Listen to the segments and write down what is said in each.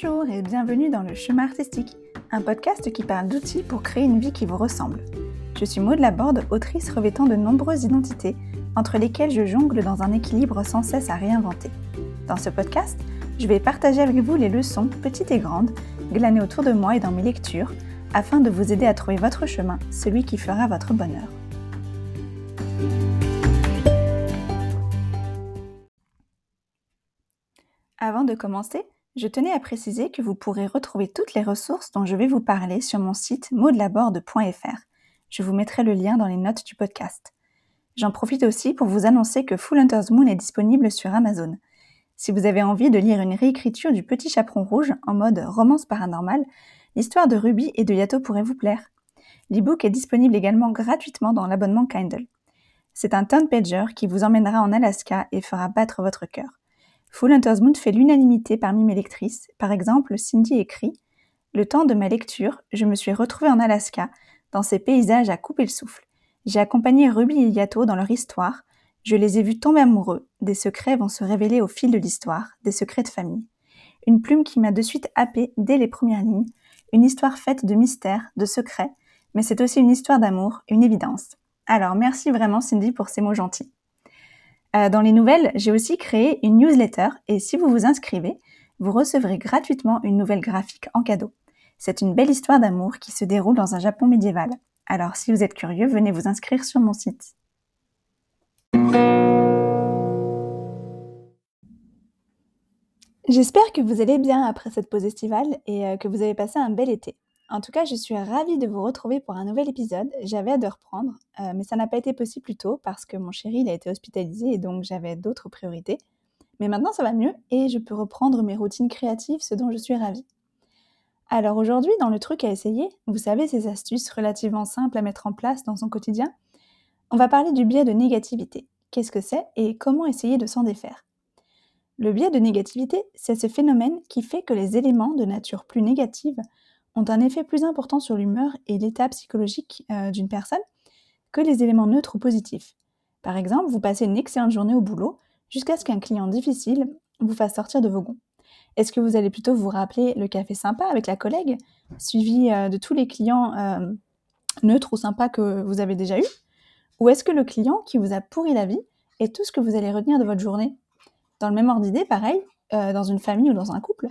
Bonjour et bienvenue dans le chemin artistique, un podcast qui parle d'outils pour créer une vie qui vous ressemble. Je suis Maud Laborde, autrice revêtant de nombreuses identités, entre lesquelles je jongle dans un équilibre sans cesse à réinventer. Dans ce podcast, je vais partager avec vous les leçons, petites et grandes, glanées autour de moi et dans mes lectures, afin de vous aider à trouver votre chemin, celui qui fera votre bonheur. Avant de commencer, je tenais à préciser que vous pourrez retrouver toutes les ressources dont je vais vous parler sur mon site maudelaborde.fr. Je vous mettrai le lien dans les notes du podcast. J'en profite aussi pour vous annoncer que Full Hunter's Moon est disponible sur Amazon. Si vous avez envie de lire une réécriture du Petit Chaperon Rouge en mode romance paranormale, l'histoire de Ruby et de Yato pourrait vous plaire. L'ebook est disponible également gratuitement dans l'abonnement Kindle. C'est un turn pager qui vous emmènera en Alaska et fera battre votre cœur. Full Hunter's Moon fait l'unanimité parmi mes lectrices. Par exemple, Cindy écrit Le temps de ma lecture, je me suis retrouvée en Alaska, dans ces paysages à couper le souffle. J'ai accompagné Ruby et Yato dans leur histoire. Je les ai vus tomber amoureux. Des secrets vont se révéler au fil de l'histoire, des secrets de famille. Une plume qui m'a de suite happée dès les premières lignes. Une histoire faite de mystères, de secrets, mais c'est aussi une histoire d'amour, une évidence. Alors merci vraiment Cindy pour ces mots gentils. Euh, dans les nouvelles, j'ai aussi créé une newsletter et si vous vous inscrivez, vous recevrez gratuitement une nouvelle graphique en cadeau. C'est une belle histoire d'amour qui se déroule dans un Japon médiéval. Alors si vous êtes curieux, venez vous inscrire sur mon site. J'espère que vous allez bien après cette pause estivale et euh, que vous avez passé un bel été. En tout cas, je suis ravie de vous retrouver pour un nouvel épisode. J'avais hâte de reprendre, euh, mais ça n'a pas été possible plus tôt parce que mon chéri a été hospitalisé et donc j'avais d'autres priorités. Mais maintenant ça va mieux et je peux reprendre mes routines créatives, ce dont je suis ravie. Alors aujourd'hui, dans le truc à essayer, vous savez ces astuces relativement simples à mettre en place dans son quotidien, on va parler du biais de négativité. Qu'est-ce que c'est et comment essayer de s'en défaire? Le biais de négativité, c'est ce phénomène qui fait que les éléments de nature plus négative ont un effet plus important sur l'humeur et l'état psychologique euh, d'une personne que les éléments neutres ou positifs. Par exemple, vous passez une excellente journée au boulot jusqu'à ce qu'un client difficile vous fasse sortir de vos gonds. Est-ce que vous allez plutôt vous rappeler le café sympa avec la collègue, suivi euh, de tous les clients euh, neutres ou sympas que vous avez déjà eus? Ou est-ce que le client qui vous a pourri la vie est tout ce que vous allez retenir de votre journée? Dans le même ordre d'idée, pareil, dans une famille ou dans un couple,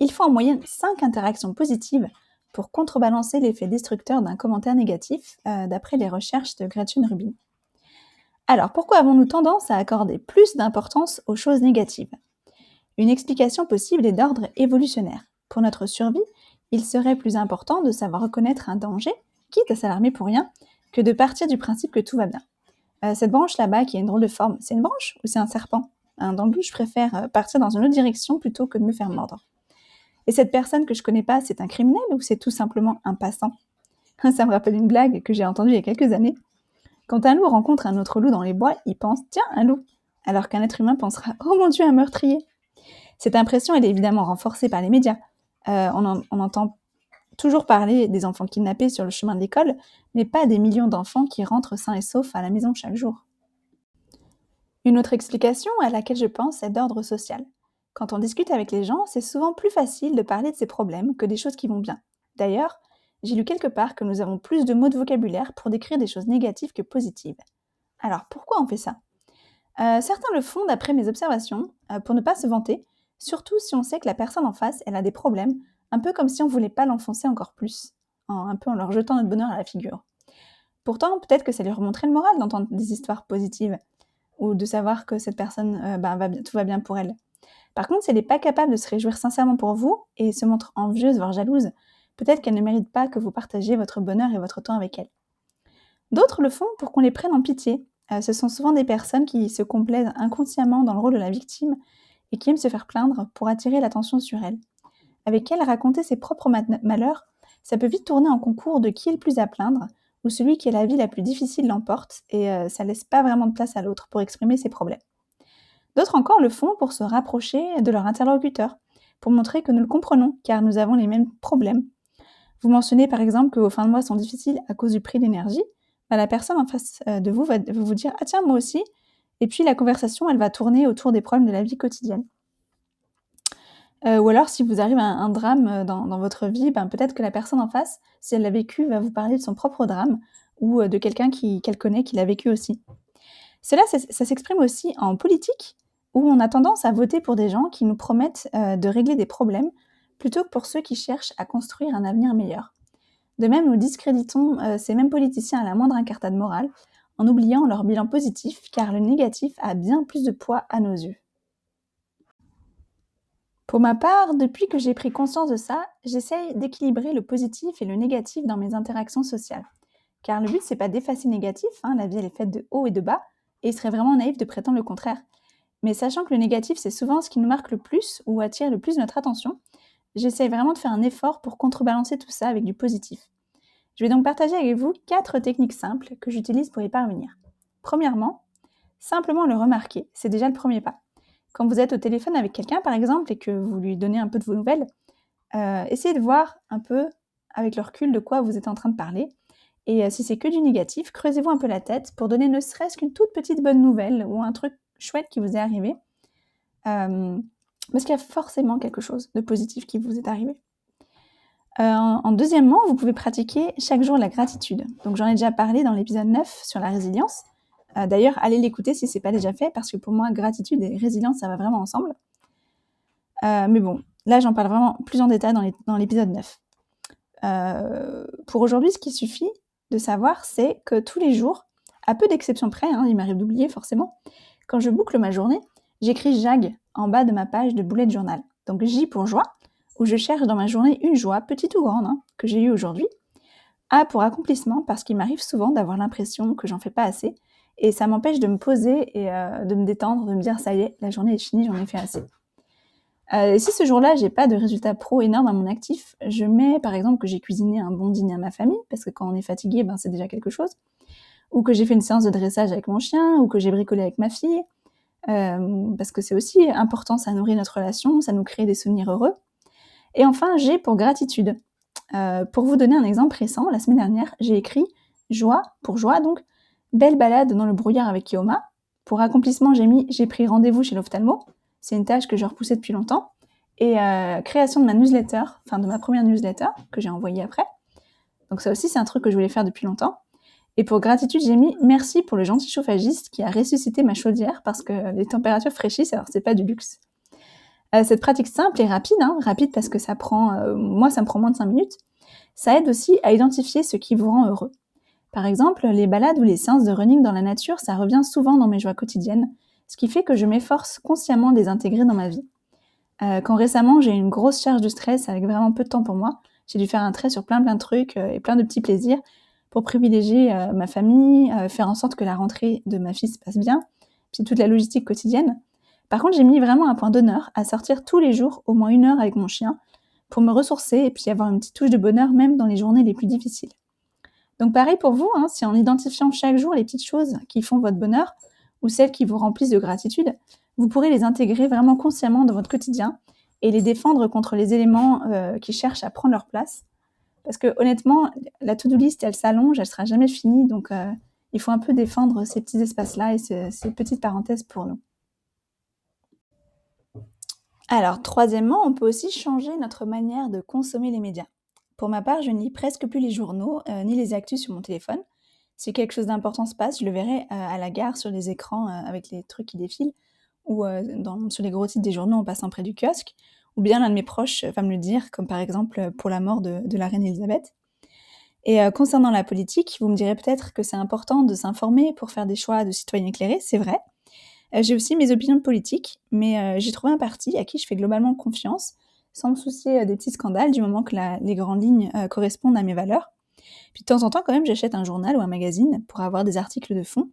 il faut en moyenne 5 interactions positives pour contrebalancer l'effet destructeur d'un commentaire négatif, euh, d'après les recherches de Gretchen Rubin. Alors, pourquoi avons-nous tendance à accorder plus d'importance aux choses négatives? Une explication possible est d'ordre évolutionnaire. Pour notre survie, il serait plus important de savoir reconnaître un danger, quitte à s'alarmer pour rien, que de partir du principe que tout va bien. Euh, cette branche là-bas qui a une drôle de forme, c'est une branche ou c'est un serpent? Hein, Dans je préfère euh, partir dans une autre direction plutôt que de me faire mordre. Et cette personne que je connais pas, c'est un criminel ou c'est tout simplement un passant? Ça me rappelle une blague que j'ai entendue il y a quelques années. Quand un loup rencontre un autre loup dans les bois, il pense Tiens, un loup alors qu'un être humain pensera Oh mon Dieu, un meurtrier Cette impression, elle est évidemment renforcée par les médias. Euh, on, on entend toujours parler des enfants kidnappés sur le chemin de l'école, mais pas des millions d'enfants qui rentrent sains et saufs à la maison chaque jour. Une autre explication à laquelle je pense est d'ordre social. Quand on discute avec les gens, c'est souvent plus facile de parler de ses problèmes que des choses qui vont bien. D'ailleurs, j'ai lu quelque part que nous avons plus de mots de vocabulaire pour décrire des choses négatives que positives. Alors pourquoi on fait ça? Euh, Certains le font d'après mes observations, euh, pour ne pas se vanter, surtout si on sait que la personne en face, elle a des problèmes, un peu comme si on voulait pas l'enfoncer encore plus, un peu en leur jetant notre bonheur à la figure. Pourtant, peut-être que ça lui remonterait le moral d'entendre des histoires positives, ou de savoir que cette personne, euh, bah, va tout va bien pour elle. Par contre, si elle n'est pas capable de se réjouir sincèrement pour vous et se montre envieuse, voire jalouse, peut-être qu'elle ne mérite pas que vous partagiez votre bonheur et votre temps avec elle. D'autres le font pour qu'on les prenne en pitié. Euh, ce sont souvent des personnes qui se complaisent inconsciemment dans le rôle de la victime et qui aiment se faire plaindre pour attirer l'attention sur elle. Avec elle, raconter ses propres malheurs, ça peut vite tourner en concours de qui est le plus à plaindre, ou celui qui a la vie la plus difficile l'emporte, et euh, ça laisse pas vraiment de place à l'autre pour exprimer ses problèmes. D'autres encore le font pour se rapprocher de leur interlocuteur, pour montrer que nous le comprenons, car nous avons les mêmes problèmes. Vous mentionnez par exemple que vos fins de mois sont difficiles à cause du prix de l'énergie, bah, la personne en face euh, de vous va vous dire Ah tiens, moi aussi. Et puis la conversation, elle va tourner autour des problèmes de la vie quotidienne. Euh, ou alors, si vous arrive un, un drame euh, dans, votre vie, ben, peut-être que la personne en face, si elle l'a vécu, va vous parler de son propre drame ou de quelqu'un qu'elle connaît qui l'a vécu aussi. Cela, ça s'exprime aussi en politique, où on a tendance à voter pour des gens qui nous promettent euh, de régler des problèmes plutôt que pour ceux qui cherchent à construire un avenir meilleur. De même, nous discréditons euh, ces mêmes politiciens à la moindre incartade morale en oubliant leur bilan positif car le négatif a bien plus de poids à nos yeux. Pour ma part, depuis que j'ai pris conscience de ça, j'essaye d'équilibrer le positif et le négatif dans mes interactions sociales. Car le but, c'est pas d'effacer le négatif, hein, la vie elle est faite de haut et de bas, et il serait vraiment naïf de prétendre le contraire. Mais sachant que le négatif, c'est souvent ce qui nous marque le plus ou attire le plus notre attention, j'essaie vraiment de faire un effort pour contrebalancer tout ça avec du positif. Je vais donc partager avec vous quatre techniques simples que j'utilise pour y parvenir. Premièrement, simplement le remarquer, c'est déjà le premier pas. Quand vous êtes au téléphone avec quelqu'un, par exemple, et que vous lui donnez un peu de vos nouvelles, euh, essayez de voir un peu avec le recul de quoi vous êtes en train de parler. Et euh, si c'est que du négatif, creusez-vous un peu la tête pour donner ne serait-ce qu'une toute petite bonne nouvelle ou un truc chouette qui vous est arrivé. Euh, parce qu'il y a forcément quelque chose de positif qui vous est arrivé. Euh, en, deuxièmement, vous pouvez pratiquer chaque jour la gratitude. Donc j'en ai déjà parlé dans l'épisode 9 sur la résilience. Euh, d'ailleurs, allez l'écouter si ce n'est pas déjà fait, parce que pour moi, gratitude et résilience, ça va vraiment ensemble. mais bon, là, j'en parle vraiment plus en détail dans l'épisode 9. pour aujourd'hui, ce qui suffit de savoir, c'est que tous les jours, à peu d'exceptions près, hein, il m'arrive d'oublier forcément, quand je boucle ma journée, j'écris JAG en bas de ma page de bullet journal. Donc J pour joie, où je cherche dans ma journée une joie, petite ou grande, hein, que j'ai eue aujourd'hui. A pour accomplissement, parce qu'il m'arrive souvent d'avoir l'impression que j'en fais pas assez, et ça m'empêche de me poser et euh, de me détendre, de me dire ça y est, la journée est finie, j'en ai fait assez. Euh, et si ce jour-là, j'ai pas de résultats pro énormes à mon actif, je mets par exemple que j'ai cuisiné un bon dîner à ma famille, parce que quand on est fatigué, ben, c'est déjà quelque chose ou que j'ai fait une séance de dressage avec mon chien, ou que j'ai bricolé avec ma fille, euh, parce que c'est aussi important, ça nourrit notre relation, ça nous crée des souvenirs heureux. Et enfin, j'ai pour gratitude. Euh, pour vous donner un exemple récent, la semaine dernière, j'ai écrit joie, pour joie donc, belle balade dans le brouillard avec Kioma. Pour accomplissement, j'ai mis j'ai pris rendez-vous chez l'ophtalmo. C'est une tâche que je repoussais depuis longtemps. Et euh, création de ma newsletter, enfin de ma première newsletter que j'ai envoyée après. Donc ça aussi, c'est un truc que je voulais faire depuis longtemps. Et pour gratitude, j'ai mis merci pour le gentil chauffagiste qui a ressuscité ma chaudière parce que les températures fraîchissent, alors c'est pas du luxe. Euh, cette pratique simple et rapide, hein, rapide parce que ça prend, euh, moi ça me prend moins de 5 minutes, ça aide aussi à identifier ce qui vous rend heureux. Par exemple, les balades ou les séances de running dans la nature, ça revient souvent dans mes joies quotidiennes, ce qui fait que je m'efforce consciemment de les intégrer dans ma vie. Euh, quand récemment j'ai eu une grosse charge de stress avec vraiment peu de temps pour moi, j'ai dû faire un trait sur plein plein de trucs et plein de petits plaisirs, pour privilégier euh, ma famille, euh, faire en sorte que la rentrée de ma fille se passe bien, puis toute la logistique quotidienne. Par contre, j'ai mis vraiment un point d'honneur à sortir tous les jours au moins une heure avec mon chien pour me ressourcer et puis avoir une petite touche de bonheur même dans les journées les plus difficiles. Donc pareil pour vous, hein, si en identifiant chaque jour les petites choses qui font votre bonheur ou celles qui vous remplissent de gratitude, vous pourrez les intégrer vraiment consciemment dans votre quotidien et les défendre contre les éléments euh, qui cherchent à prendre leur place parce que honnêtement, la to-do list, elle s'allonge, elle sera jamais finie. Donc, euh, il faut un peu défendre ces petits espaces-là et ces, petites parenthèses pour nous. Alors, troisièmement, on peut aussi changer notre manière de consommer les médias. Pour ma part, je ne lis presque plus les journaux euh, ni les actus sur mon téléphone. Si quelque chose d'important se passe, je le verrai euh, à la gare sur les écrans avec les trucs qui défilent ou dans, sur les gros titres des journaux en passant près du kiosque ou bien l'un de mes proches va me le dire, comme par exemple pour la mort de, la reine Elisabeth. Et euh, concernant la politique, vous me direz peut-être que c'est important de s'informer pour faire des choix de citoyens éclairés, c'est vrai. Euh, j'ai aussi mes opinions politiques, mais euh, j'ai trouvé un parti à qui je fais globalement confiance, sans me soucier des petits scandales du moment que les grandes lignes correspondent à mes valeurs. Puis de temps en temps, quand même, j'achète un journal ou un magazine pour avoir des articles de fond,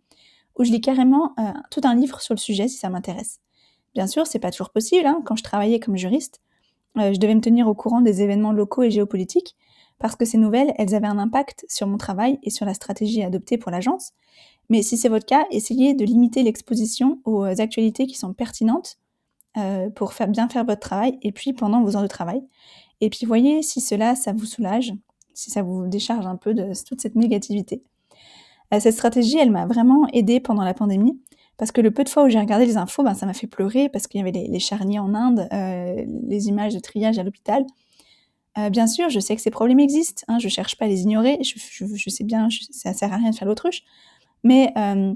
où je lis carrément tout un livre sur le sujet si ça m'intéresse. Bien sûr, c'est pas toujours possible. Hein. Quand je travaillais comme juriste, euh, je devais me tenir au courant des événements locaux et géopolitiques parce que ces nouvelles, elles avaient un impact sur mon travail et sur la stratégie adoptée pour l'agence. Mais si c'est votre cas, essayez de limiter l'exposition aux actualités qui sont pertinentes euh, pour bien faire votre travail et puis pendant vos heures de travail. Et puis voyez si cela, ça vous soulage, si ça vous décharge un peu de toute cette négativité. Euh, cette stratégie, elle m'a vraiment aidée pendant la pandémie parce que le peu de fois où j'ai regardé les infos, ben, ça m'a fait pleurer parce qu'il y avait les, charniers en Inde, euh, les images de triage à l'hôpital. Euh, bien sûr, je sais que ces problèmes existent, hein, je cherche pas à les ignorer, je, sais bien, je, ça sert à rien de faire l'autruche, mais euh,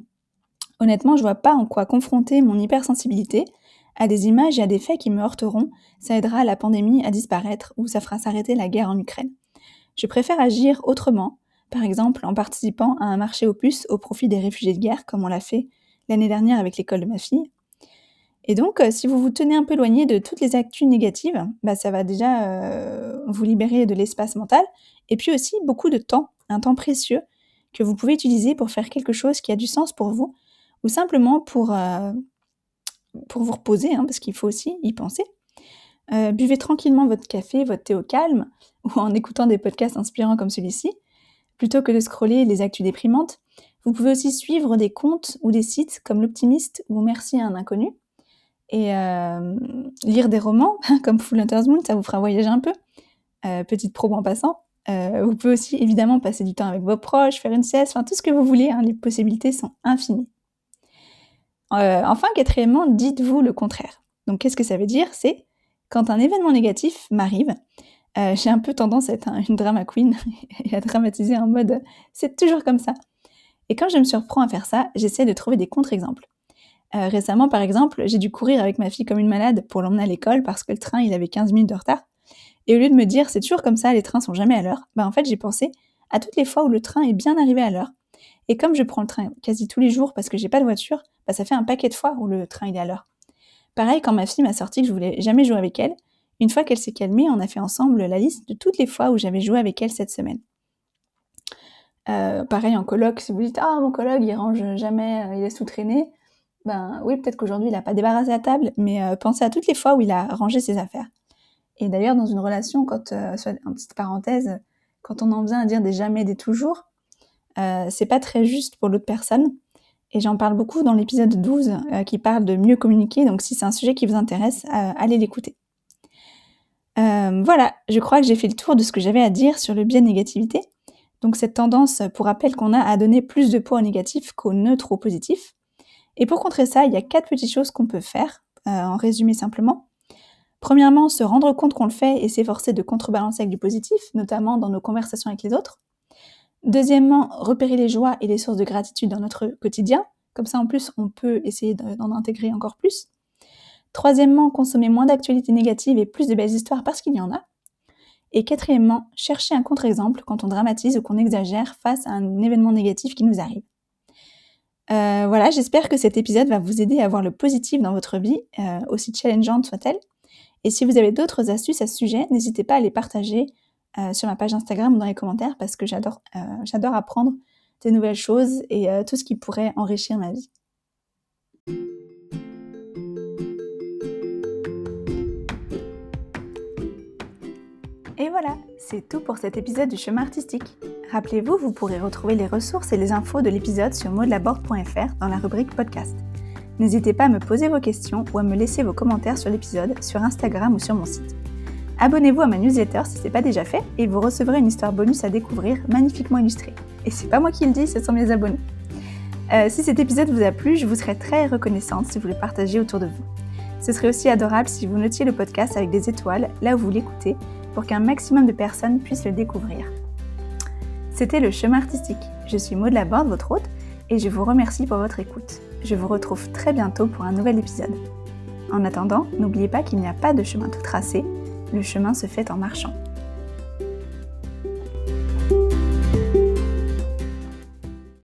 honnêtement, je vois pas en quoi confronter mon hypersensibilité à des images et à des faits qui me heurteront, ça aidera la pandémie à disparaître ou ça fera s'arrêter la guerre en Ukraine. Je préfère agir autrement, par exemple en participant à un marché aux puces au profit des réfugiés de guerre, comme on l'a fait l'année dernière avec l'école de ma fille. Et donc, euh, si vous vous tenez un peu éloigné de toutes les actus négatives, bah, ça va déjà euh, vous libérer de l'espace mental, et puis aussi beaucoup de temps, un temps précieux que vous pouvez utiliser pour faire quelque chose qui a du sens pour vous, ou simplement pour, euh, vous reposer, hein, parce qu'il faut aussi y penser. buvez tranquillement votre café, votre thé au calme, ou en écoutant des podcasts inspirants comme celui-ci, plutôt que de scroller les actus déprimantes. Vous pouvez aussi suivre des comptes ou des sites comme l'Optimiste ou Merci à un inconnu, et euh, lire des romans comme Full Hunter's Moon, ça vous fera voyager un peu. Euh, petite probe en passant. Euh, vous pouvez aussi évidemment passer du temps avec vos proches, faire une sieste, enfin tout ce que vous voulez, hein, les possibilités sont infinies. enfin, quatrièmement, dites-vous le contraire. Donc qu'est-ce que ça veut dire? C'est quand un événement négatif m'arrive, j'ai un peu tendance à être une drama queen et à dramatiser en mode c'est toujours comme ça. Et quand je me surprends à faire ça, j'essaie de trouver des contre-exemples. Euh, récemment, par exemple, j'ai dû courir avec ma fille comme une malade pour l'emmener à l'école parce que le train, il avait 15 minutes de retard. Et au lieu de me dire, c'est toujours comme ça, les trains sont jamais à l'heure, bah en fait, j'ai pensé à toutes les fois où le train est bien arrivé à l'heure. Et comme je prends le train quasi tous les jours parce que j'ai pas de voiture, bah ça fait un paquet de fois où le train il est à l'heure. Pareil, quand ma fille m'a sorti que je voulais jamais jouer avec elle, une fois qu'elle s'est calmée, on a fait ensemble la liste de toutes les fois où j'avais joué avec elle cette semaine. Euh, pareil en colloque, si vous dites ah mon colloque il range jamais, euh, il est sous-traîné, ben oui, peut-être qu'aujourd'hui il n'a pas débarrassé la table, mais euh, pensez à toutes les fois où il a rangé ses affaires. Et d'ailleurs, dans une relation, quand, en petite parenthèse, quand on en vient à dire des jamais, des toujours, c'est pas très juste pour l'autre personne. Et j'en parle beaucoup dans l'épisode 12 euh, qui parle de mieux communiquer. Donc si c'est un sujet qui vous intéresse, allez l'écouter. voilà, je crois que j'ai fait le tour de ce que j'avais à dire sur le biais de négativité. Donc cette tendance, pour rappel, qu'on a à donner plus de poids au négatif qu'au neutre ou au positif. Et pour contrer ça, il y a quatre petites choses qu'on peut faire, euh, en résumé simplement. Premièrement, se rendre compte qu'on le fait et s'efforcer de contrebalancer avec du positif, notamment dans nos conversations avec les autres. Deuxièmement, repérer les joies et les sources de gratitude dans notre quotidien. Comme ça, en plus, on peut essayer d'en intégrer encore plus. Troisièmement, consommer moins d'actualités négatives et plus de belles histoires parce qu'il y en a. Et quatrièmement, chercher un contre-exemple quand on dramatise ou qu'on exagère face à un événement négatif qui nous arrive. Euh, voilà, j'espère que cet épisode va vous aider à voir le positif dans votre vie, euh, aussi challengeante soit-elle. Et si vous avez d'autres astuces à ce sujet, n'hésitez pas à les partager euh, sur ma page Instagram ou dans les commentaires parce que j'adore, j'adore apprendre des nouvelles choses et tout ce qui pourrait enrichir ma vie. Et voilà, c'est tout pour cet épisode du chemin artistique. Rappelez-vous, vous pourrez retrouver les ressources et les infos de l'épisode sur modelabord.fr dans la rubrique podcast. N'hésitez pas à me poser vos questions ou à me laisser vos commentaires sur l'épisode sur Instagram ou sur mon site. Abonnez-vous à ma newsletter si ce n'est pas déjà fait et vous recevrez une histoire bonus à découvrir magnifiquement illustrée. Et c'est pas moi qui le dis, ce sont mes abonnés. Euh, si cet épisode vous a plu, je vous serais très reconnaissante si vous le partagez autour de vous. Ce serait aussi adorable si vous notiez le podcast avec des étoiles là où vous l'écoutez pour qu'un maximum de personnes puissent le découvrir. C'était le chemin artistique. Je suis Maud Laborde, votre hôte, et je vous remercie pour votre écoute. Je vous retrouve très bientôt pour un nouvel épisode. En attendant, n'oubliez pas qu'il n'y a pas de chemin tout tracé, le chemin se fait en marchant.